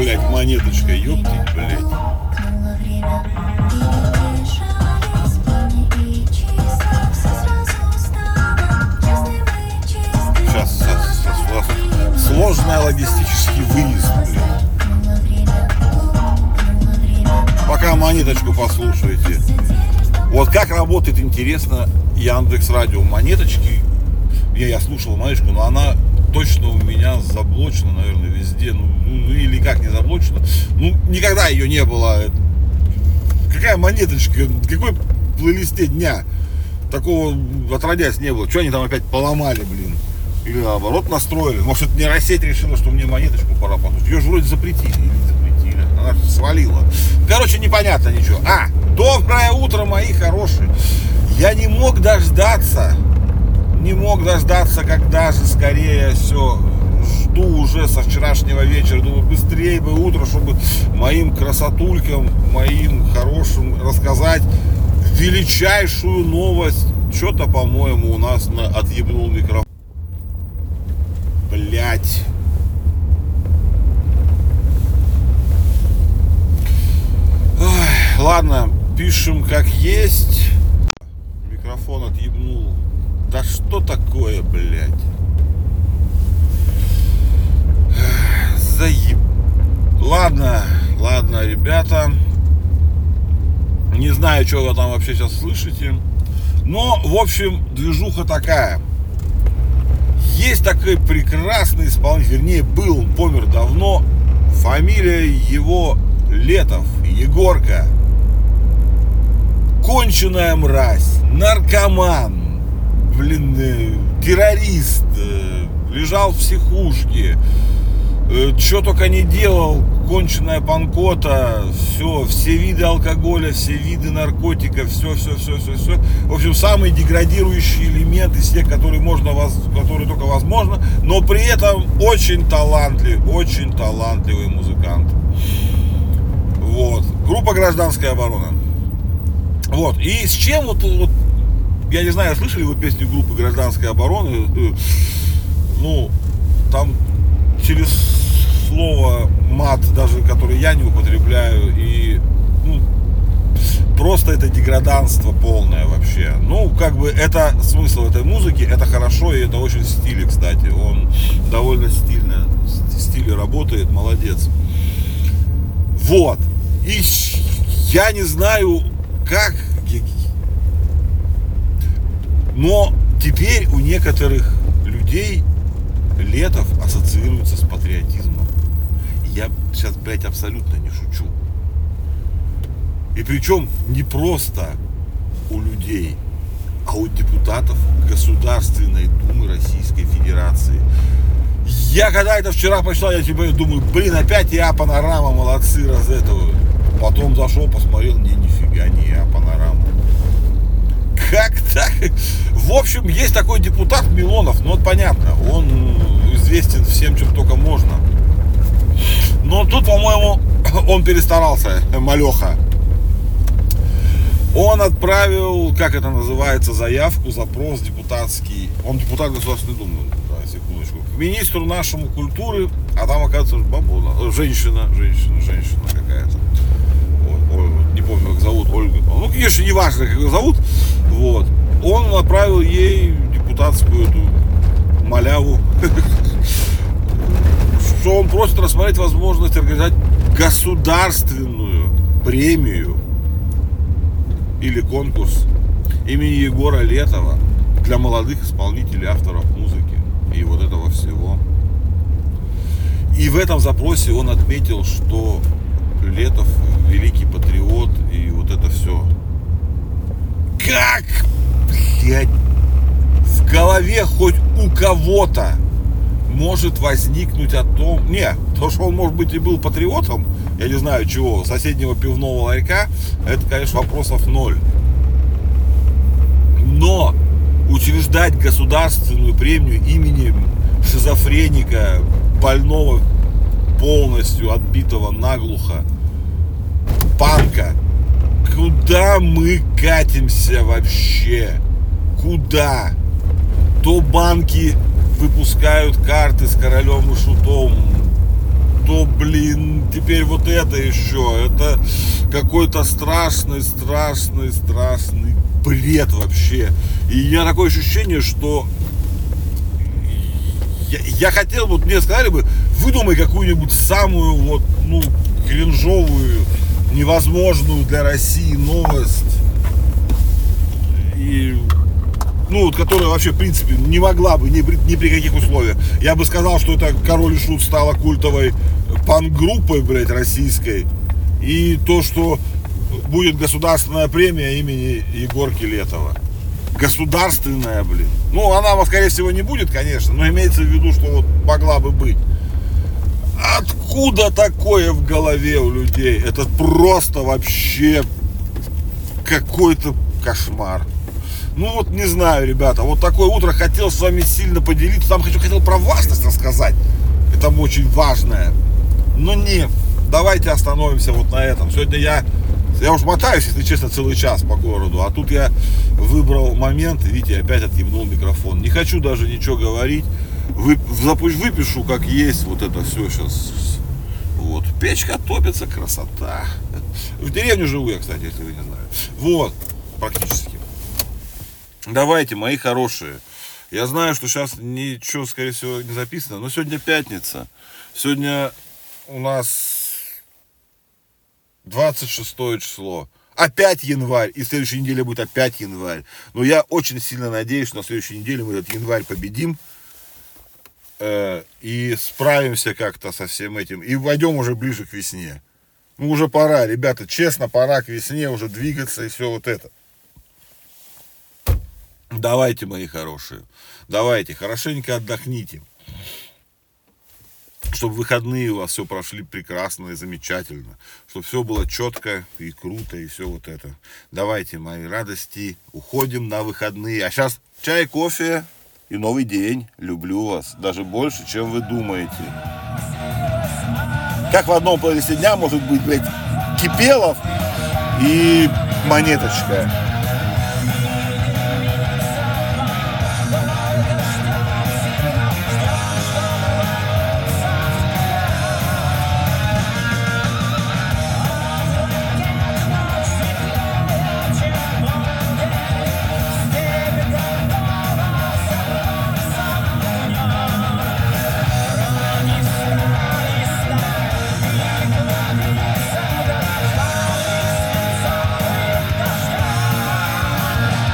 блядь, монеточка, ёпти, блядь. Сложный логистический выезд, блядь. Пока монеточку послушаете. Вот как работает, интересно, Яндекс Радио. Монеточки, я, я слушал монеточку, но она точно у меня заблочена, наверное, везде. Ну, ну, или как не заблочена. Ну, никогда ее не было. Какая монеточка, какой плейлисте дня? Такого отродясь не было. Что они там опять поломали, блин? Или наоборот настроили? Может, это нейросеть решила, что мне монеточку пора послушать? Ее же вроде запретили. Или запретили. Она же свалила. Короче, непонятно ничего. А, доброе утро, мои хорошие. Я не мог дождаться. Не мог дождаться, когда же скорее все жду уже со вчерашнего вечера. Думаю, быстрее бы утро, чтобы моим красотулькам, моим хорошим рассказать величайшую новость. Что-то, по-моему, у нас на отъебнул микрофон. Блять. Ладно, пишем как есть. Микрофон отъебнул. Да что такое, блядь? Заеб... Ладно, ладно, ребята. Не знаю, что вы там вообще сейчас слышите. Но, в общем, движуха такая. Есть такой прекрасный исполнитель, вернее, был, помер давно. Фамилия его Летов, Егорка. Конченая мразь, наркоман, террорист, э, лежал в психушке, э, что только не делал, конченая панкота, все, все виды алкоголя, все виды наркотиков, все, все, все, все, все. В общем, самый деградирующий элемент из тех, которые можно, которые только возможно, но при этом очень талантливый, очень талантливый музыкант. Вот. Группа «Гражданская оборона». Вот. И с чем вот, вот я не знаю, слышали вы песню группы «Гражданская оборона»? Э, Ну, там через слово мат, даже который я не употребляю, и ну, просто это деграданство полное вообще. Ну, как бы это смысл этой музыки, это хорошо, и это очень в стиле, кстати. Он довольно стильно, в стиле работает, молодец. Вот. И я не знаю, как, но теперь у некоторых людей Летов ассоциируется с патриотизмом. Я сейчас, блядь, абсолютно не шучу. И причем не просто у людей, а у депутатов Государственной Думы Российской Федерации. Я когда это вчера прочитал, я тебе думаю, блин, опять я панорама, молодцы, раз этого. Потом зашел, посмотрел, не, нифига не я. Как так? В общем, есть такой депутат Милонов, ну вот понятно, он известен всем, чем только можно. Но тут, по-моему, он перестарался, малеха. Он отправил, как это называется, заявку, запрос депутатский. Он депутат Государственной Думы, да, секундочку. К министру нашему культуры, а там, оказывается, бабула, женщина, женщина, женщина какая-то. Не помню, как зовут, Ольга. Ну, конечно, не важно, как ее зовут. Вот. Он направил ей депутатскую эту маляву, что он просит рассмотреть возможность организовать государственную премию или конкурс имени Егора Летова для молодых исполнителей, авторов музыки и вот этого всего. И в этом запросе он отметил, что Летов великий патриот и вот это все. Как, блядь, в голове хоть у кого-то может возникнуть о том... Не, то, что он, может быть, и был патриотом, я не знаю чего, соседнего пивного ларька, это, конечно, вопросов ноль. Но учреждать государственную премию именем шизофреника, больного полностью отбитого наглухо, панка, куда мы катимся вообще? Куда? То банки выпускают карты с королем и шутом, то, блин, теперь вот это еще. Это какой-то страшный, страшный, страшный бред вообще. И я такое ощущение, что я, я хотел, вот мне сказали бы, выдумай какую-нибудь самую вот, ну, кринжовую, невозможную для России новость. И ну, вот, которая вообще, в принципе, не могла бы ни при, ни при каких условиях. Я бы сказал, что это Король и Шут стала культовой пан-группой, блядь, российской. И то, что будет государственная премия имени Егорки Летова. Государственная, блин. Ну, она, скорее всего, не будет, конечно, но имеется в виду, что вот могла бы быть. Откуда такое в голове у людей? Это просто вообще какой-то кошмар. Ну вот не знаю, ребята, вот такое утро хотел с вами сильно поделиться. Там хочу, хотел про важность рассказать. Это очень важное. Но не, давайте остановимся вот на этом. Сегодня я, я уж мотаюсь, если честно, целый час по городу. А тут я выбрал момент, видите, опять отъебнул микрофон. Не хочу даже ничего говорить. Вы, выпишу, как есть, вот это все сейчас. Вот. Печка топится, красота. В деревне живу я, кстати, если вы не знали. Вот, практически. Давайте, мои хорошие. Я знаю, что сейчас ничего, скорее всего, не записано, но сегодня пятница. Сегодня у нас 26 число. Опять январь. И следующей неделе будет опять январь. Но я очень сильно надеюсь, что на следующей неделе мы этот январь победим. Э, и справимся как-то со всем этим. И войдем уже ближе к весне. Ну, уже пора, ребята, честно, пора к весне уже двигаться и все вот это. Давайте, мои хорошие, давайте, хорошенько отдохните. Чтобы выходные у вас все прошли прекрасно и замечательно. Чтобы все было четко и круто и все вот это. Давайте, мои радости, уходим на выходные. А сейчас чай, кофе и новый день. Люблю вас. Даже больше, чем вы думаете. Как в одном плейлисте дня может быть, блядь, Кипелов и Монеточка.